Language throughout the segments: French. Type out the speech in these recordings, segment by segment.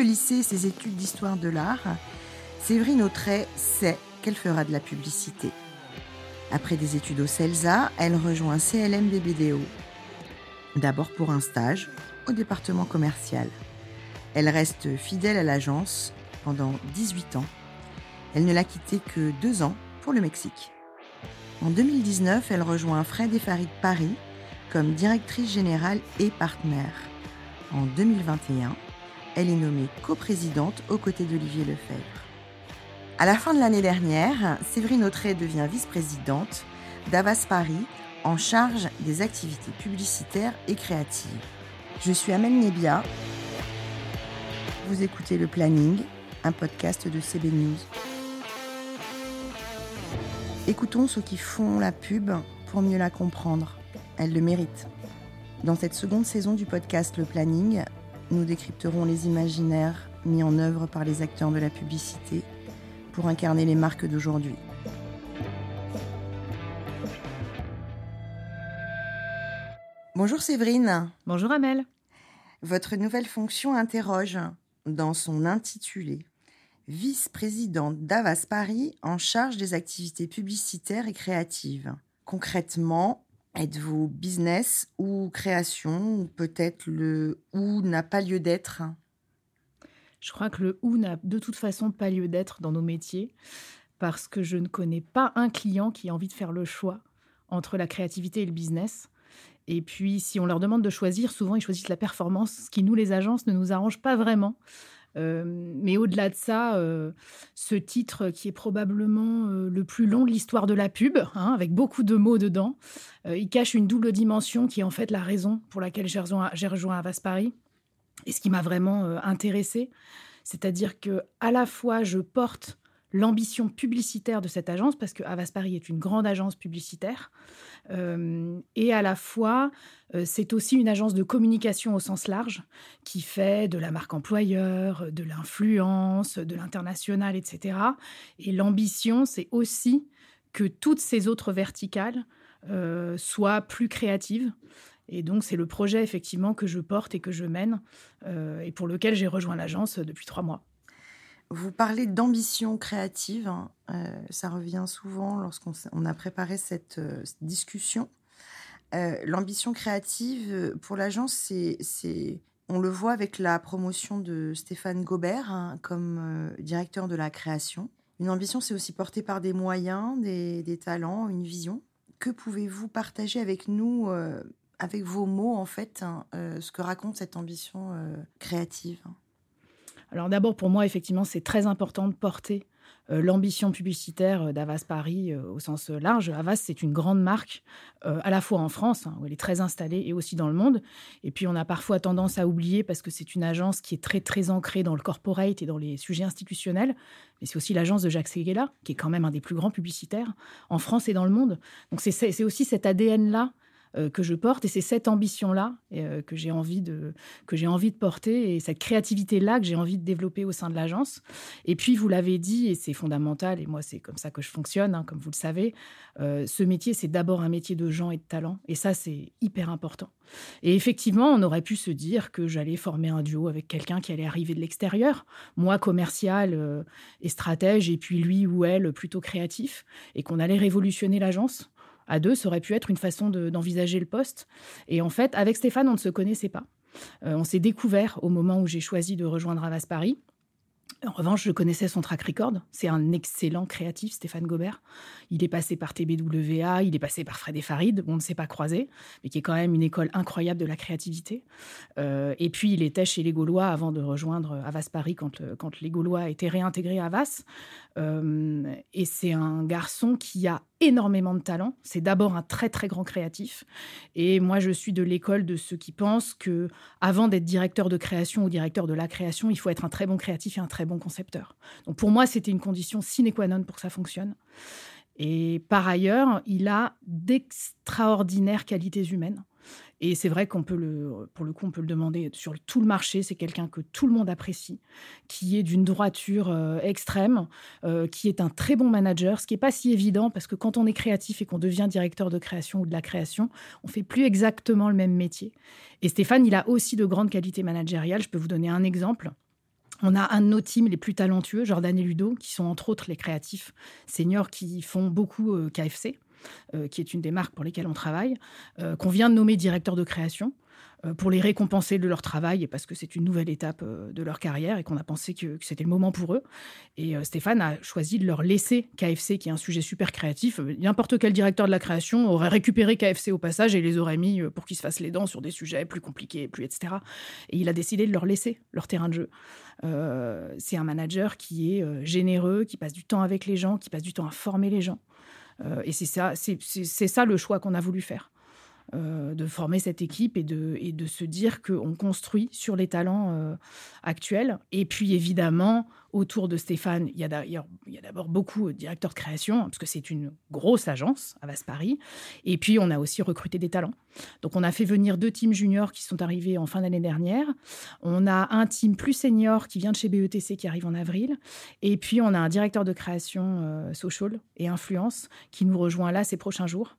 lycée ses études d'histoire de l'art, Séverine Autray sait qu'elle fera de la publicité. Après des études au CELSA, elle rejoint CLM BBDO. D'abord pour un stage au département commercial. Elle reste fidèle à l'agence pendant 18 ans. Elle ne l'a quitté que deux ans pour le Mexique. En 2019, elle rejoint Fred et Farid Paris comme directrice générale et partenaire. En 2021, elle est nommée coprésidente aux côtés d'Olivier Lefebvre. À la fin de l'année dernière, Séverine Autray devient vice-présidente d'Avas Paris en charge des activités publicitaires et créatives. Je suis Amel Nebia. Vous écoutez Le Planning, un podcast de CB News. Écoutons ceux qui font la pub pour mieux la comprendre. Elle le mérite. Dans cette seconde saison du podcast Le Planning, nous décrypterons les imaginaires mis en œuvre par les acteurs de la publicité pour incarner les marques d'aujourd'hui. Bonjour Séverine. Bonjour Amel. Votre nouvelle fonction interroge dans son intitulé vice-présidente d'Avas Paris en charge des activités publicitaires et créatives. Concrètement, êtes-vous business ou création ou peut-être le ou n'a pas lieu d'être? Je crois que le ou n'a de toute façon pas lieu d'être dans nos métiers parce que je ne connais pas un client qui a envie de faire le choix entre la créativité et le business. Et puis, si on leur demande de choisir, souvent ils choisissent la performance, ce qui nous, les agences, ne nous arrange pas vraiment. Euh, mais au-delà de ça, euh, ce titre qui est probablement euh, le plus long de l'histoire de la pub, hein, avec beaucoup de mots dedans, il cache une double dimension qui est en fait la raison pour laquelle j'ai rejoint, rejoint Paris et ce qui m'a vraiment intéressée. C'est-à-dire que à la fois je porte l'ambition publicitaire de cette agence, parce que Avas Paris est une grande agence publicitaire, euh, et à la fois, euh, c'est aussi une agence de communication au sens large, qui fait de la marque employeur, de l'influence, de l'international, etc. Et l'ambition, c'est aussi que toutes ces autres verticales euh, soient plus créatives. Et donc, c'est le projet, effectivement, que je porte et que je mène, et pour lequel j'ai rejoint l'agence depuis trois mois. Vous parlez d'ambition créative, hein. euh, ça revient souvent lorsqu'on a préparé cette, euh, discussion. Euh, l'ambition créative pour l'agence, c'est, on le voit avec la promotion de Stéphane Gobert hein, comme directeur de la création. Une ambition, c'est aussi porté par des moyens, des, talents, une vision. Que pouvez-vous partager avec nous, avec vos mots en fait, hein, ce que raconte cette ambition créative? Alors d'abord, pour moi, effectivement, c'est très important de porter euh, l'ambition publicitaire euh, d'Avas Paris euh, au sens large. Avas, c'est une grande marque, à la fois en France, hein, où elle est très installée, et aussi dans le monde. Et puis, on a parfois tendance à oublier, parce que c'est une agence qui est très, très ancrée dans le corporate et dans les sujets institutionnels. Mais c'est aussi l'agence de Jacques Seguela, qui est quand même un des plus grands publicitaires en France et dans le monde. Donc, c'est aussi cet ADN-là que je porte. Et c'est cette ambition là euh, que j'ai envie de envie de porter. Et cette créativité là que j'ai envie de développer au sein de l'agence. Et puis vous l'avez dit et c'est fondamental et moi c'est comme ça que je fonctionne hein, comme vous le savez euh, ce métier c'est d'abord un métier de gens et de talents. Et ça c'est hyper important. Et effectivement on aurait pu se dire que j'allais former un duo avec quelqu'un qui allait arriver de l'extérieur. Moi commercial et stratège et puis lui ou elle plutôt créatif. Et qu'on allait révolutionner l'agence à deux, ça aurait pu être une façon d'envisager le poste. Et en fait, avec Stéphane, on ne se connaissait pas. Euh, on s'est découvert au moment où j'ai choisi de rejoindre Avas Paris. En revanche, je connaissais son track record. C'est un excellent créatif, Stéphane Gobert. Il est passé par TBWA, il est passé par Fred et Farid, on ne s'est pas croisé, mais qui est quand même une école incroyable de la créativité. Euh, et puis, il était chez les Gaulois avant de rejoindre Avas Paris quand, quand les Gaulois étaient réintégrés à Avas. Euh, et c'est un garçon qui a énormément de talent. C'est d'abord un très très grand créatif. Et moi, je suis de l'école de ceux qui pensent que avant d'être directeur de création ou directeur de la création, il faut être un très bon créatif et un très bon concepteur. Donc pour moi, c'était une condition sine qua non pour que ça fonctionne. Et par ailleurs, il a d'extraordinaires qualités humaines. Et c'est vrai qu'on peut le, pour le coup, on peut le demander sur tout le marché. C'est quelqu'un que tout le monde apprécie, qui est d'une droiture euh, extrême, euh, qui est un très bon manager, ce qui n'est pas si évident parce que quand on est créatif et qu'on devient directeur de création ou de la création, on fait plus exactement le même métier. Et Stéphane, il a aussi de grandes qualités managériales. Je peux vous donner un exemple. On a un de nos teams les plus talentueux, Jordan et Ludo, qui sont entre autres les créatifs seniors qui font beaucoup euh, KFC, euh, qui est une des marques pour lesquelles on travaille, euh, qu'on vient de nommer directeur de création. Euh, pour les récompenser de leur travail et parce que c'est une nouvelle étape de leur carrière et qu'on a pensé que, c'était le moment pour eux. Et Stéphane a choisi de leur laisser KFC, qui est un sujet super créatif. N'importe quel directeur de la création aurait récupéré KFC au passage et les aurait mis pour qu'ils se fassent les dents sur des sujets plus compliqués, plus etc. Et il a décidé de leur laisser leur terrain de jeu. c'est un manager qui est généreux, qui passe du temps avec les gens, qui passe du temps à former les gens. Et c'est ça, c'est ça le choix qu'on a voulu faire. Euh, de former cette équipe et de, et de se dire qu'on construit sur les talents euh, actuels. Et puis évidemment, autour de Stéphane, il y a d'abord beaucoup de directeurs de création, parce que c'est une grosse agence à Paris. Et puis on a aussi recruté des talents. Donc on a fait venir deux teams juniors qui sont arrivés en fin d'année dernière. On a un team plus senior qui vient de chez BETC qui arrive en avril. Et puis on a un directeur de création euh, social et influence qui nous rejoint là ces prochains jours.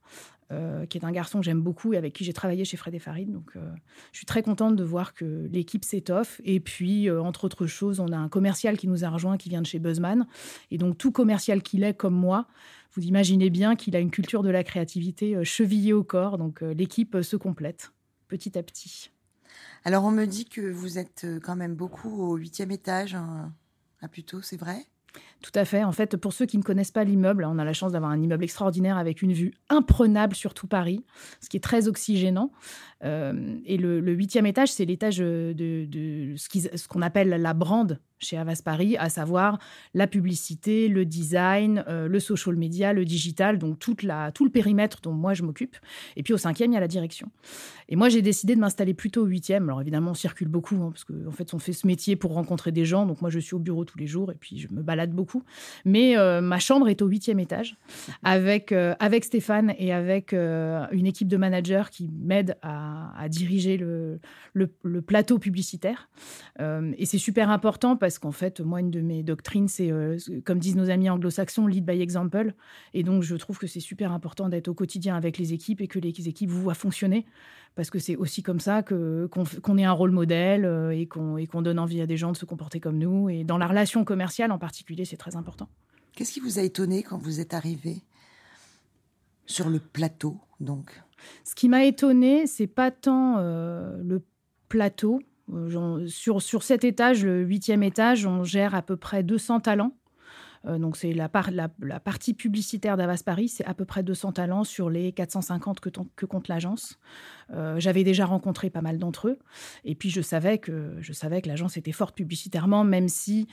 Euh, qui est un garçon que j'aime beaucoup et avec qui j'ai travaillé chez Fred et Farid. Donc, euh, je suis très contente de voir que l'équipe s'étoffe. Et puis, euh, entre autres choses, on a un commercial qui nous a rejoint, qui vient de chez Buzzman. Et donc, tout commercial qu'il est, comme moi, vous imaginez bien qu'il a une culture de la créativité chevillée au corps. Donc, l'équipe se complète petit à petit. Alors, on me dit que vous êtes quand même beaucoup au huitième étage, hein, à plutôt, c'est vrai? Tout à fait. En fait, pour ceux qui ne connaissent pas l'immeuble, on a la chance d'avoir un immeuble extraordinaire avec une vue imprenable sur tout Paris, ce qui est très oxygénant. Euh, et le huitième étage, c'est l'étage de, de, ce qu'on appelle la brande chez Avas Paris, à savoir la publicité, le design, euh, le social media, le digital, donc tout le périmètre dont moi je m'occupe. Et puis au cinquième, il y a la direction. Et moi, j'ai décidé de m'installer plutôt au huitième. Alors évidemment, on circule beaucoup, hein, parce qu'en en fait, on fait ce métier pour rencontrer des gens. Donc moi, je suis au bureau tous les jours et puis je me balade beaucoup. Mais euh, ma chambre est au huitième étage, avec, euh, avec Stéphane et avec une équipe de managers qui m'aident à, diriger le, le, plateau publicitaire. et c'est super important parce qu'en fait, moi, une de mes doctrines, c'est, euh, comme disent nos amis anglo-saxons, lead by example. Et donc, je trouve que c'est super important d'être au quotidien avec les équipes et que les équipes vous voient fonctionner, parce que c'est aussi comme ça que, qu'on, ait un rôle modèle euh, et qu'on, et qu'on donne envie à des gens de se comporter comme nous. Et dans la relation commerciale en particulier, c'est très important. Qu'est-ce qui vous a étonné quand vous êtes arrivé sur le plateau, donc? Ce qui m'a étonné, c'est pas tant euh, le plateau, euh, sur, sur cet étage, le huitième étage, on gère à peu près 200 talents. Euh, donc c'est la, partie publicitaire d'Avas Paris, c'est à peu près 200 talents sur les 450 que, compte l'agence. Euh, j'avais déjà rencontré pas mal d'entre eux, et puis je savais que que l'agence était forte publicitairement, même si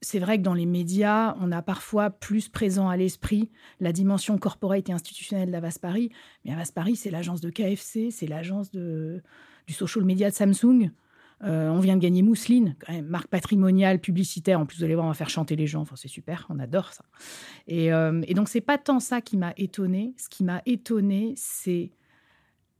c'est vrai que dans les médias, on a parfois plus présent à l'esprit la dimension corporate et institutionnelle d'Avas Paris, mais Avas Paris, c'est l'agence de KFC, c'est l'agence du social media de Samsung. Euh, on vient de gagner Mousseline, marque patrimoniale, publicitaire. En plus, vous allez voir, on va faire chanter les gens. Enfin, c'est super, on adore ça. Et, euh, et donc, c'est pas tant ça qui m'a étonné. Ce qui m'a étonné, c'est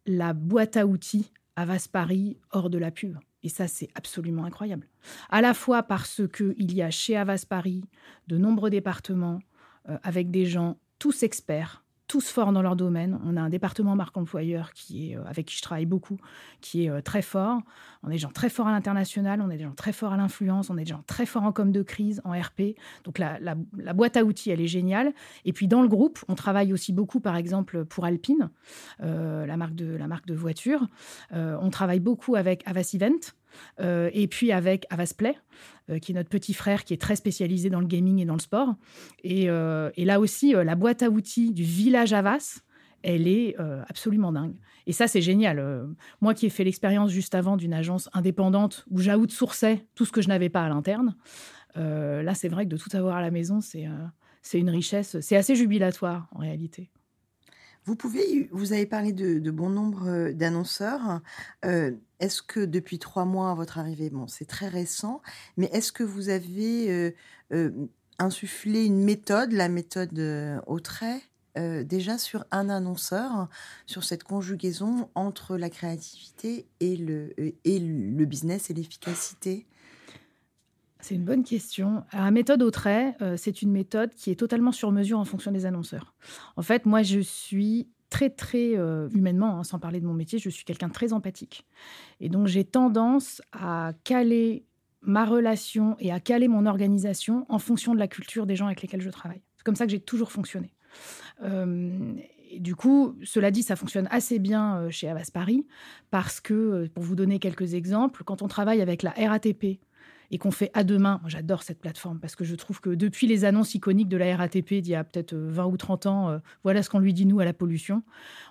la boîte à outils Avas Paris hors de la pub. Et ça, c'est absolument incroyable. À la fois parce qu'il y a chez Avas Paris de nombreux départements euh, avec des gens tous experts, tous forts dans leur domaine. On a un département marque employeur qui est, euh, avec qui je travaille beaucoup, qui est euh, très fort. On est des gens très forts à l'international, on est des gens très forts à l'influence, on est des gens très forts en com de crise, en RP. Donc la, boîte à outils, elle est géniale. Et puis dans le groupe, on travaille aussi beaucoup, par exemple, pour Alpine, euh, la, marque de, de voiture. on travaille beaucoup avec Avas Event, euh, et puis avec Avasplay, euh, qui est notre petit frère qui est très spécialisé dans le gaming et dans le sport. Et, euh, là aussi, la boîte à outils du village Avas, elle est absolument dingue. Et ça, c'est génial. moi qui ai fait l'expérience juste avant d'une agence indépendante où j'outsourçais tout ce que je n'avais pas à l'interne, là, c'est vrai que de tout avoir à la maison, c'est une richesse. C'est assez jubilatoire en réalité. Vous pouvez, vous avez parlé de, bon nombre euh, d'annonceurs. Euh, est-ce que depuis trois mois à votre arrivée, bon, c'est très récent, mais est-ce que vous avez euh, insufflé une méthode, la méthode au trait, déjà sur un annonceur, sur cette conjugaison entre la créativité et le, et le business et l'efficacité? C'est une bonne question. La méthode au trait, euh, c'est une méthode qui est totalement sur mesure en fonction des annonceurs. En fait, moi, je suis très, très euh, humainement, hein, sans parler de mon métier, je suis quelqu'un de très empathique. Et donc, j'ai tendance à caler ma relation et à caler mon organisation en fonction de la culture des gens avec lesquels je travaille. C'est comme ça que j'ai toujours fonctionné. Euh, et du coup, cela dit, ça fonctionne assez bien chez Avas Paris parce que, pour vous donner quelques exemples, quand on travaille avec la RATP et qu'on fait à deux mains, j'adore cette plateforme parce que je trouve que depuis les annonces iconiques de la RATP d'il y a peut-être 20 ou 30 ans, voilà ce qu'on lui dit nous à la pollution,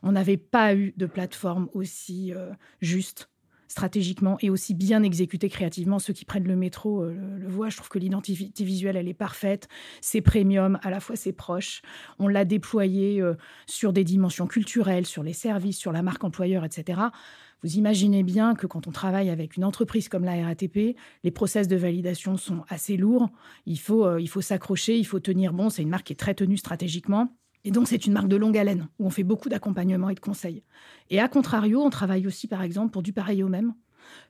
on n'avait pas eu de plateforme aussi juste stratégiquement et aussi bien exécuté créativement. Ceux qui prennent le métro euh, le, voient. Je trouve que l'identité visuelle, elle est parfaite. C'est premium, à la fois c'est proche. On l'a déployé euh, sur des dimensions culturelles, sur les services, sur la marque employeur, etc. Vous imaginez bien que quand on travaille avec une entreprise comme la RATP, les process de validation sont assez lourds. Il faut, euh, il faut s'accrocher, il faut tenir bon. C'est une marque qui est très tenue stratégiquement. Et donc, c'est une marque de longue haleine où on fait beaucoup d'accompagnement et de conseils. Et à contrario, on travaille aussi, par exemple, pour du pareil au même.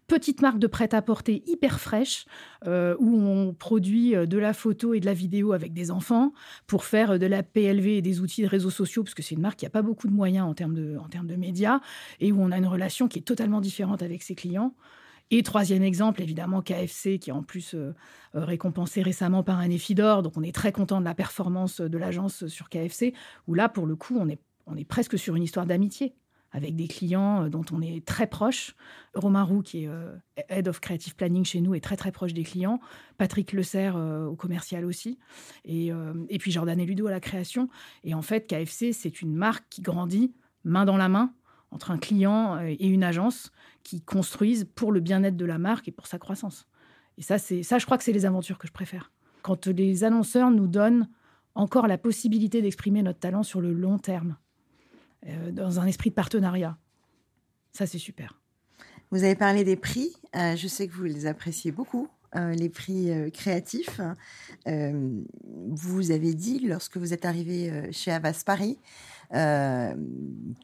Petite marque de prêt-à-porter hyper fraîche, euh, où on produit euh, de la photo et de la vidéo avec des enfants pour faire euh, de la PLV et des outils de réseaux sociaux, parce que c'est une marque qui n'a pas beaucoup de moyens en termes de, en termes de médias, et où on a une relation qui est totalement différente avec ses clients. Et troisième exemple, évidemment, KFC, qui est en plus euh, euh, récompensé récemment par un EFI d'or. Donc, on est très content de la performance de l'agence sur KFC, où là, pour le coup, on est, on est presque sur une histoire d'amitié avec des clients euh, dont on est très proche. Romain Roux, qui est Head of Creative Planning chez nous, est très très proche des clients. Patrick Le Serre au commercial aussi. Et, et puis Jordan et Ludo à la création. Et en fait, KFC, c'est une marque qui grandit main dans la main entre un client et une agence qui construisent pour le bien-être de la marque et pour sa croissance. Et ça, c'est ça, je crois que c'est les aventures que je préfère. Quand les annonceurs nous donnent encore la possibilité d'exprimer notre talent sur le long terme, euh, dans un esprit de partenariat, ça, c'est super. Vous avez parlé des prix. Euh, je sais que vous les appréciez beaucoup. Euh, les prix créatifs. vous avez dit, lorsque vous êtes arrivé chez Avas Paris, euh,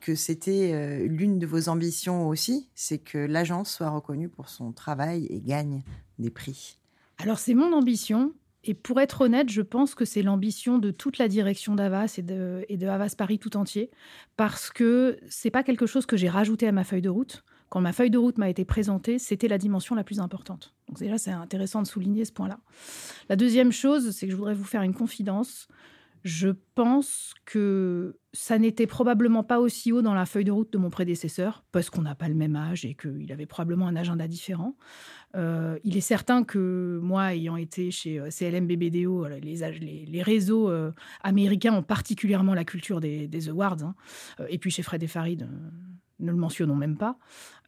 que c'était euh, l'une de vos ambitions aussi, c'est que l'agence soit reconnue pour son travail et gagne des prix. Alors c'est mon ambition. Et pour être honnête, je pense que c'est l'ambition de toute la direction d'Avas et de, et de Havas Paris tout entier, parce que c'est pas quelque chose que j'ai rajouté à ma feuille de route. Quand ma feuille de route m'a été présentée, c'était la dimension la plus importante. Donc déjà, c'est intéressant de souligner ce point-là. La deuxième chose, c'est que je voudrais vous faire une confidence. Je pense que ça n'était probablement pas aussi haut dans la feuille de route de mon prédécesseur, parce qu'on n'a pas le même âge et qu'il avait probablement un agenda différent. Euh, il est certain que moi, ayant été chez euh, CLM BBDO, les, les, réseaux euh, américains ont particulièrement la culture des, awards, hein. et puis chez Fred et Farid, ne le mentionnons même pas.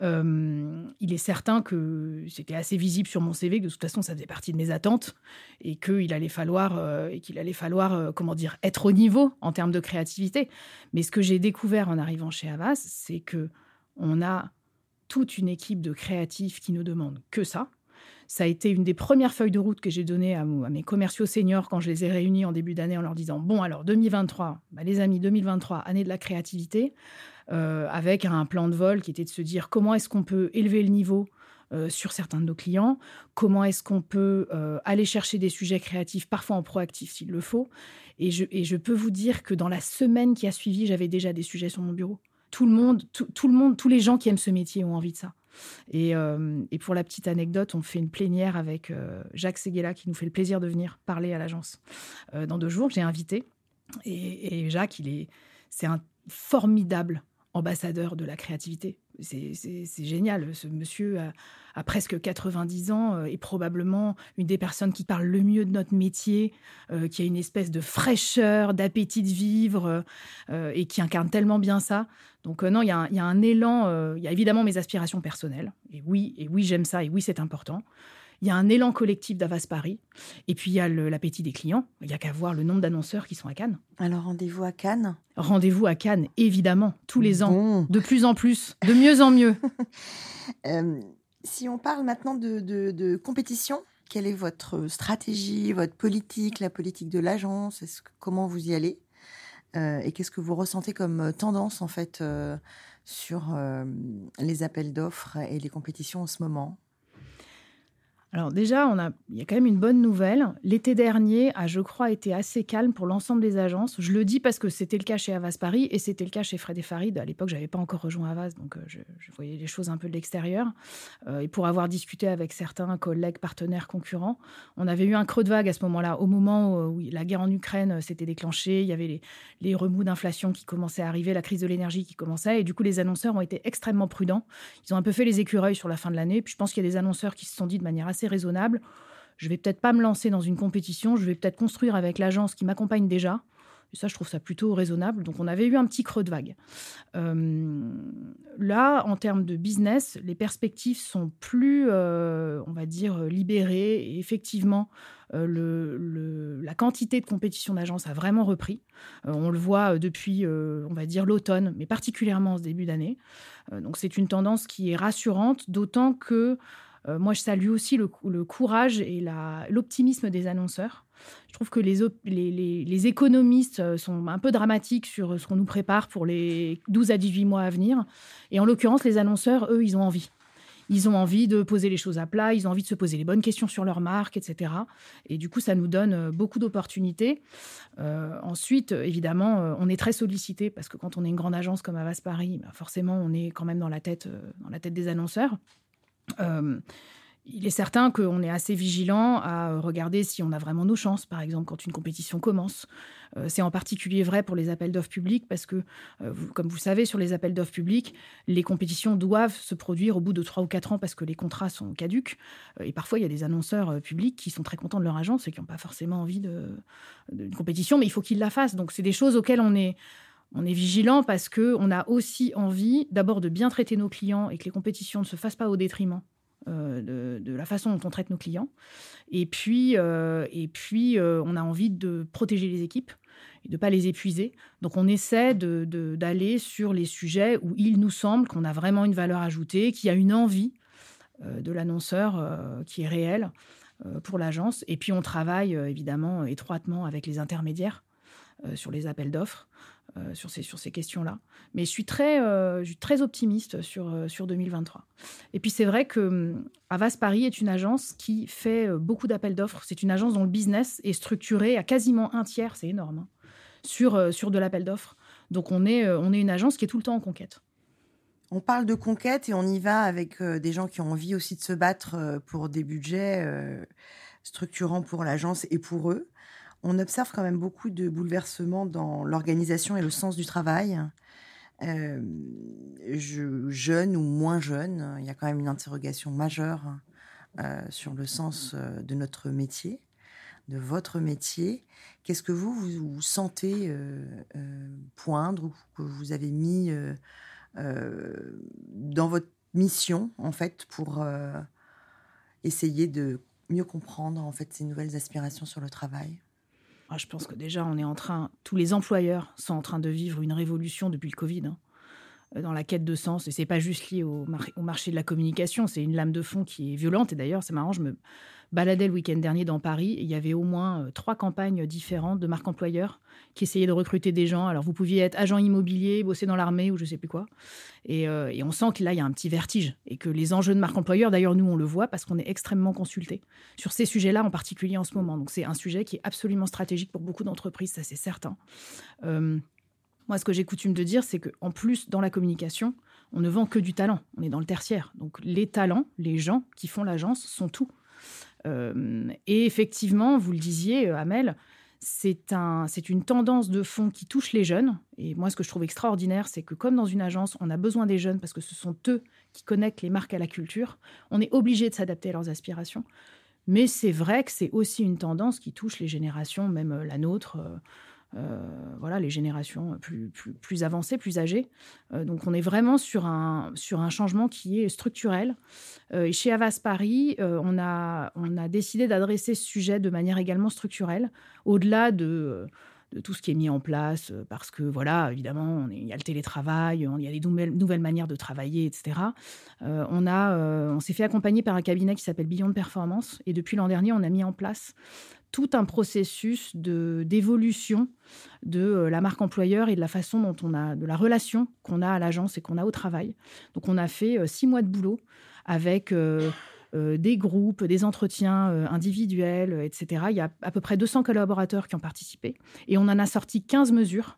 Euh, il est certain que c'était assez visible sur mon CV que de toute façon ça faisait partie de mes attentes et qu'il allait falloir euh, et qu'il allait falloir euh, comment dire être au niveau en termes de créativité. Mais ce que j'ai découvert en arrivant chez Avas, c'est que on a toute une équipe de créatifs qui ne demandent que ça. Ça a été une des premières feuilles de route que j'ai données à, mes commerciaux seniors quand je les ai réunis en début d'année en leur disant Bon, alors 2023, bah, les amis, 2023, année de la créativité. Euh, avec un plan de vol qui était de se dire comment est-ce qu'on peut élever le niveau euh, sur certains de nos clients, comment est-ce qu'on peut euh, aller chercher des sujets créatifs, parfois en proactif s'il le faut. Et je, peux vous dire que dans la semaine qui a suivi, j'avais déjà des sujets sur mon bureau. Tout le monde, tous les gens qui aiment ce métier ont envie de ça. Et, pour la petite anecdote, on fait une plénière avec Jacques Seguela qui nous fait le plaisir de venir parler à l'agence dans deux jours. J'ai invité. Et, Jacques, c'est un formidable ambassadeur de la créativité. C'est génial. Ce monsieur a, presque 90 ans, euh, est probablement une des personnes qui parle le mieux de notre métier, euh, qui a une espèce de fraîcheur, d'appétit de vivre euh, et qui incarne tellement bien ça. Donc non, il y, a un élan, il y a évidemment mes aspirations personnelles. Et oui, et oui j'aime ça, et oui c'est important. Il y a un élan collectif d'Avas Paris. Et puis, il y a l'appétit des clients. Il n'y a qu'à voir le nombre d'annonceurs qui sont à Cannes. Alors, rendez-vous à Cannes? Rendez-vous à Cannes, évidemment, tous les ans. De plus en plus, de mieux en mieux. Euh, si on parle maintenant de, compétition, quelle est votre stratégie, votre politique, la politique de l'agence? Comment vous y allez? Euh, Et qu'est-ce que vous ressentez comme tendance, en fait, euh, sur les appels d'offres et les compétitions en ce moment? Alors déjà, on a, il y a quand même une bonne nouvelle. L'été dernier a, je crois, été assez calme pour l'ensemble des agences. Je le dis parce que c'était le cas chez Avas Paris et c'était le cas chez Fred et Farid. À l'époque, j'avais pas encore rejoint Avas, donc euh, je, voyais les choses un peu de l'extérieur. Euh, et pour avoir discuté avec certains collègues, partenaires, concurrents, on avait eu un creux de vague à ce moment-là. Au moment où la guerre en Ukraine euh, s'était déclenchée, il y avait les, les remous d'inflation qui commençaient à arriver, la crise de l'énergie qui commençait, et du coup, les annonceurs ont été extrêmement prudents. Ils ont un peu fait les écureuils sur la fin de l'année. Puis je pense qu'il y a des annonceurs qui se sont dit de manière assez raisonnable. Je vais peut-être pas me lancer dans une compétition, je vais peut-être construire avec l'agence qui m'accompagne déjà. Et ça, je trouve ça plutôt raisonnable. Donc, on avait eu un petit creux de vague. Euh, là, en termes de business, les perspectives sont plus, euh, on va dire, libérées. Effectivement, euh, le, la quantité de compétition d'agence a vraiment repris. on le voit depuis, on va dire, l'automne, mais particulièrement en ce début d'année. donc, c'est une tendance qui est rassurante, d'autant que euh, moi, je salue aussi le, courage et l'optimisme des annonceurs. Je trouve que les, économistes euh, sont un peu dramatiques sur ce qu'on nous prépare pour les 12 à 18 mois à venir. Et en l'occurrence, les annonceurs, eux, ils ont envie. Ils ont envie de poser les choses à plat, ils ont envie de se poser les bonnes questions sur leur marque, etc. Et du coup, ça nous donne euh, beaucoup d'opportunités. ensuite, évidemment, on est très sollicité parce que quand on est une grande agence comme Avas Paris, bah, forcément, on est quand même dans la tête, dans la tête des annonceurs. Euh, il est certain qu'on est assez vigilant à regarder si on a vraiment nos chances, par exemple, quand une compétition commence. Euh, c'est en particulier vrai pour les appels d'offres publics parce que, euh, comme vous savez, sur les appels d'offres publics, les compétitions doivent se produire au bout de trois ou quatre ans parce que les contrats sont caducs. et parfois, il y a des annonceurs publics qui sont très contents de leur agence et qui n'ont pas forcément envie d'une compétition, mais il faut qu'ils la fassent. Donc, c'est des choses auxquelles on est on est vigilant parce que on a aussi envie d'abord de bien traiter nos clients et que les compétitions ne se fassent pas au détriment euh, de, la façon dont on traite nos clients. Et puis, euh, euh, on a envie de protéger les équipes et de ne pas les épuiser. Donc on essaie d'aller sur les sujets où il nous semble qu'on a vraiment une valeur ajoutée, qu'il y a une envie de l'annonceur qui est réelle pour l'agence. Et puis on travaille évidemment étroitement avec les intermédiaires sur les appels d'offres euh, sur ces, sur ces questions-là. Mais je suis très, euh, je suis très optimiste sur, euh, sur 2023. Et puis c'est vrai que hum, Avas Paris est une agence qui fait beaucoup d'appels d'offres. C'est une agence dont le business est structuré à quasiment un tiers, c'est énorme, hein, sur, sur de l'appel d'offres. Donc on est, on est une agence qui est tout le temps en conquête. On parle de conquête et on y va avec des gens qui ont envie aussi de se battre pour des budgets structurants pour l'agence et pour eux on observe quand même beaucoup de bouleversements dans l'organisation et le sens du travail. Euh, jeune ou moins jeune, il y a quand même une interrogation majeure euh, sur le sens euh, de notre métier, de votre métier. Qu'est-ce que vous, vous, sentez poindre ou que vous avez mis dans votre mission, en fait, pour essayer de mieux comprendre, en fait, ces nouvelles aspirations sur le travail? Je pense que déjà, on est en train, tous les employeurs sont en train de vivre une révolution depuis le Covid. Hein, euh, dans la quête de sens, et c'est pas juste lié au, au marché de la communication, c'est une lame de fond qui est violente. Et d'ailleurs, c'est marrant, je me baladais le week-end dernier dans Paris il y avait au moins euh, trois campagnes différentes de marques employeurs qui essayaient de recruter des gens. Alors, vous pouviez être agent immobilier, bosser dans l'armée ou je sais plus quoi. Et, euh, et on sent que là, il y a un petit vertige et que les enjeux de marque employeur, d'ailleurs, nous, on le voit parce qu'on est extrêmement consulté sur ces sujets-là, en particulier en ce moment. Donc, c'est un sujet qui est absolument stratégique pour beaucoup d'entreprises, ça c'est certain. Euh, moi, ce que j'ai coutume de dire, c'est qu'en plus, dans la communication, on ne vend que du talent. On est dans le tertiaire. Donc, les talents, les gens qui font l'agence sont tout. Euh, et effectivement, vous le disiez, euh, Amel, c'est un, une tendance de fond qui touche les jeunes. Et moi, ce que je trouve extraordinaire, c'est que comme dans une agence, on a besoin des jeunes parce que ce sont eux qui connectent les marques à la culture. On est obligé de s'adapter à leurs aspirations. Mais c'est vrai que c'est aussi une tendance qui touche les générations, même euh, la nôtre. Voilà, les générations plus, plus, avancées, plus âgées. Euh, donc on est vraiment sur un, sur un changement qui est structurel. Euh, et chez Avas Paris, on, a, on a décidé d'adresser ce sujet de manière également structurelle, au-delà de de tout ce qui est mis en place, parce que voilà, évidemment, il y a le télétravail, il y a des nouvelles, manières de travailler, etc. on a, on s'est fait accompagner par un cabinet qui s'appelle Beyond Performance, et depuis l'an dernier, on a mis en place tout un processus de d'évolution de euh, la marque employeur et de la façon dont on a de la relation qu'on a à l'agence et qu'on a au travail. Donc on a fait euh, six mois de boulot avec euh, des groupes, des entretiens individuels, etc. Il y a à peu près 200 collaborateurs qui ont participé et on en a sorti 15 mesures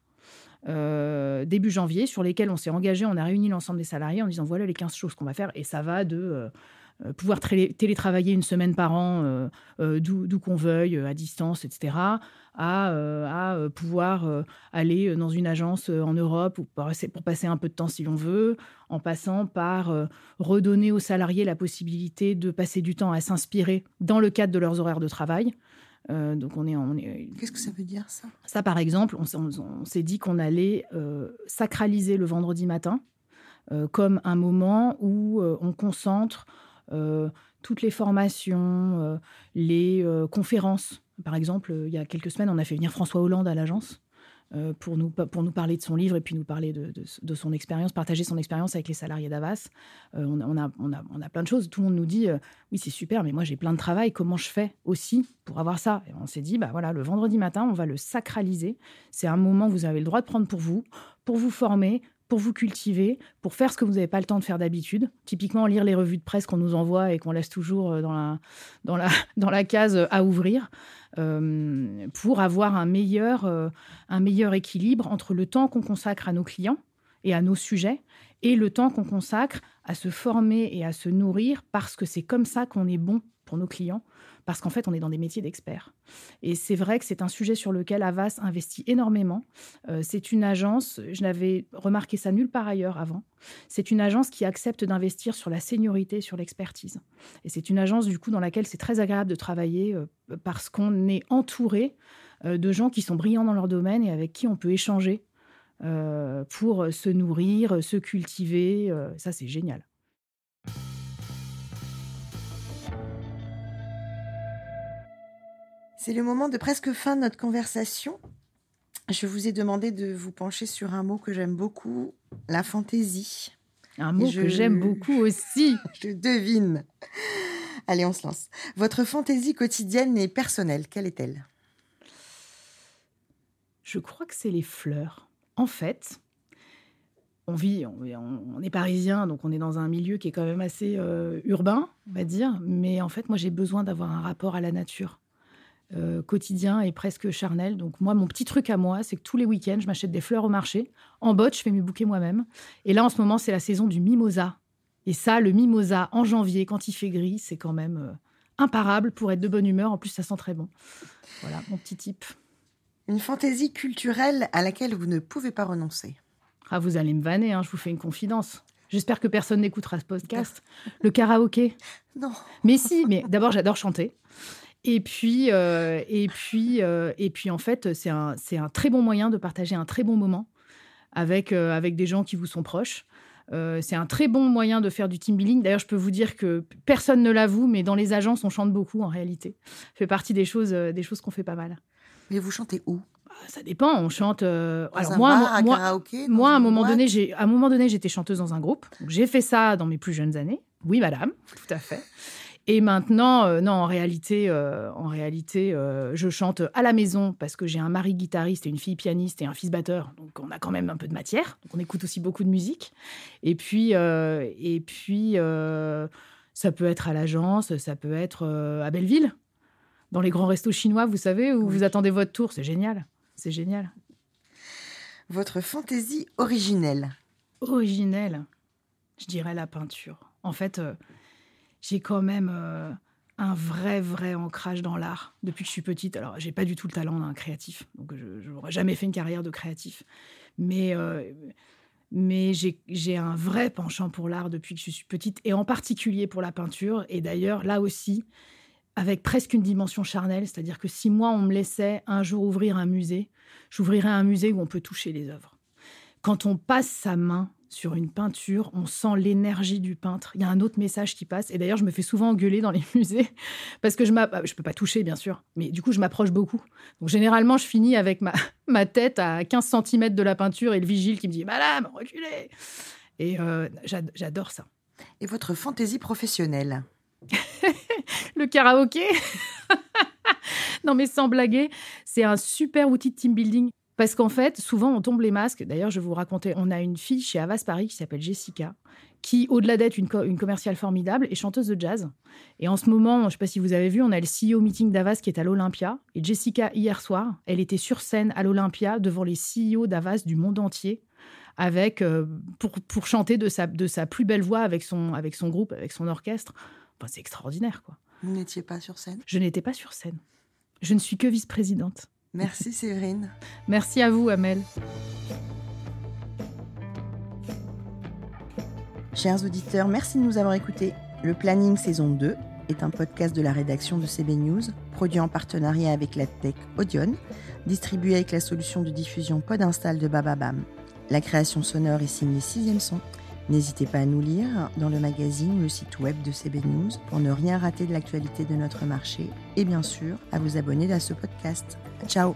euh, début janvier, sur lesquels on s'est engagé, on a réuni l'ensemble des salariés en disant voilà les 15 choses qu'on va faire, et ça va de euh, euh, pouvoir télétravailler une semaine par an, d'où qu'on veuille, à distance, etc., à, pouvoir aller dans une agence en Europe pour passer un peu de temps si l'on veut, en passant par redonner aux salariés la possibilité de passer du temps à s'inspirer dans le cadre de leurs horaires de travail. Euh, donc on est, on est... Qu'est-ce que ça veut dire ça? Ça, par exemple, on, s'est dit qu'on allait euh, sacraliser le vendredi matin euh, comme un moment où on concentre toutes les formations, les conférences. Par exemple, il y a quelques semaines, on a fait venir François Hollande à l'agence. Euh, pour, nous, pour nous parler de son livre et puis nous parler de, son expérience, partager son expérience avec les salariés d'Avas. Euh, on, a, on, a, on, a, plein de choses. Tout le monde nous dit euh, Oui, c'est super, mais moi j'ai plein de travail. Comment je fais aussi pour avoir ça? On s'est dit bah, voilà, le vendredi matin, on va le sacraliser. C'est un moment où vous avez le droit de prendre pour vous, pour vous former, pour vous cultiver, pour faire ce que vous n'avez pas le temps de faire d'habitude. Typiquement, lire les revues de presse qu'on nous envoie et qu'on laisse toujours dans la, dans la, dans la case à ouvrir. Euh, pour avoir un meilleur, euh, un meilleur équilibre entre le temps qu'on consacre à nos clients et à nos sujets et le temps qu'on consacre à se former et à se nourrir parce que c'est comme ça qu'on est bon pour nos clients parce qu'en fait, on est dans des métiers d'experts. Et c'est vrai que c'est un sujet sur lequel Avas investit énormément. Euh, c'est une agence, je n'avais remarqué ça nulle part ailleurs avant, c'est une agence qui accepte d'investir sur la seniorité, sur l'expertise. Et c'est une agence, du coup, dans laquelle c'est très agréable de travailler euh, parce qu'on est entouré euh, de gens qui sont brillants dans leur domaine et avec qui on peut échanger pour se nourrir, se cultiver. ça, c'est génial. C'est le moment de presque fin de notre conversation. Je vous ai demandé de vous pencher sur un mot que j'aime beaucoup, la fantaisie. Un mot que j'aime beaucoup aussi. je devine. Allez, on se lance. Votre fantaisie quotidienne et personnelle, quelle est-elle? Je crois que c'est les fleurs. En fait, on vit, on, est parisien, donc on est dans un milieu qui est quand même assez euh, urbain, on va dire. Mais en fait, moi, j'ai besoin d'avoir un rapport à la nature. Euh, quotidien et presque charnel. Donc moi, mon petit truc à moi, c'est que tous les week-ends, je m'achète des fleurs au marché. En botte, je fais mes bouquets moi-même. Et là, en ce moment, c'est la saison du mimosa. Et ça, le mimosa en janvier, quand il fait gris, c'est quand même euh, imparable pour être de bonne humeur. En plus, ça sent très bon. Voilà, mon petit type. Une fantaisie culturelle à laquelle vous ne pouvez pas renoncer. Ah, vous allez me vanner, hein, je vous fais une confidence. J'espère que personne n'écoutera ce podcast. Le karaoké. Non. Mais si, mais d'abord, j'adore chanter. Et puis, euh, et puis, euh, et puis, en fait, c'est un, c'est un très bon moyen de partager un très bon moment avec, euh, avec des gens qui vous sont proches. c'est un très bon moyen de faire du team building. D'ailleurs, je peux vous dire que personne ne l'avoue, mais dans les agences, on chante beaucoup en réalité. Ça fait partie des choses, des choses qu'on fait pas mal. Mais vous chantez où? Bah, ça dépend. On chante. alors moi, bar, moi, karaoké, moi, à un moment donné, j'ai, à un moment donné, j'étais chanteuse dans un groupe. J'ai fait ça dans mes plus jeunes années. Oui, madame, tout à fait. Et maintenant, euh, non, en réalité, euh, en réalité euh, je chante à la maison parce que j'ai un mari guitariste et une fille pianiste et un fils batteur. Donc, on a quand même un peu de matière. Donc, on écoute aussi beaucoup de musique. Et puis, et puis ça peut être à l'agence, ça peut être à Belleville, dans les grands restos chinois, vous savez, où vous attendez votre tour. C'est génial. C'est génial. Votre fantaisie originelle Originelle Je dirais la peinture. En fait j'ai quand même euh, un vrai, vrai ancrage dans l'art depuis que je suis petite. Alors, j'ai pas du tout le talent d'un créatif, donc je n'aurais jamais fait une carrière de créatif. Mais, euh, mais j'ai un vrai penchant pour l'art depuis que je suis petite, et en particulier pour la peinture. Et d'ailleurs, là aussi, avec presque une dimension charnelle, c'est-à-dire que si moi, on me laissait un jour ouvrir un musée, j'ouvrirais un musée où on peut toucher les œuvres. Quand on passe sa main sur une peinture, on sent l'énergie du peintre. Il y a un autre message qui passe. Et d'ailleurs, je me fais souvent engueuler dans les musées parce que je ne peux pas toucher, bien sûr, mais du coup, je m'approche beaucoup. Donc, généralement, je finis avec ma, ma tête à 15 cm de la peinture et le vigile qui me dit Madame, reculez Et euh, j'adore ça. Et votre fantaisie professionnelle? Le karaoké Non, mais sans blaguer, c'est un super outil de team building. Parce qu'en fait, souvent, on tombe les masques. D'ailleurs, je vais vous raconter, on a une fille chez Avas Paris qui s'appelle Jessica, qui, au-delà d'être une, commerciale formidable, est chanteuse de jazz. Et en ce moment, je ne sais pas si vous avez vu, on a le CEO meeting d'Avas qui est à l'Olympia. Et Jessica, hier soir, elle était sur scène à l'Olympia devant les CEO d'Avas du monde entier. Avec, euh, pour, pour, chanter de sa, de sa plus belle voix avec son, avec son groupe, avec son orchestre. Enfin, c'est extraordinaire, quoi. Vous n'étiez pas sur scène? Je n'étais pas sur scène. Je ne suis que vice-présidente. Merci Séverine. Merci à vous Amel. Chers auditeurs, merci de nous avoir écoutés. Le Planning saison 2 est un podcast de la rédaction de CB News, produit en partenariat avec la tech Audion, distribué avec la solution de diffusion Podinstall de Bababam. La création sonore est signée Sixième Son. N'hésitez pas à nous lire dans le magazine ou le site web de CB News pour ne rien rater de l'actualité de notre marché et bien sûr à vous abonner à ce podcast. Ciao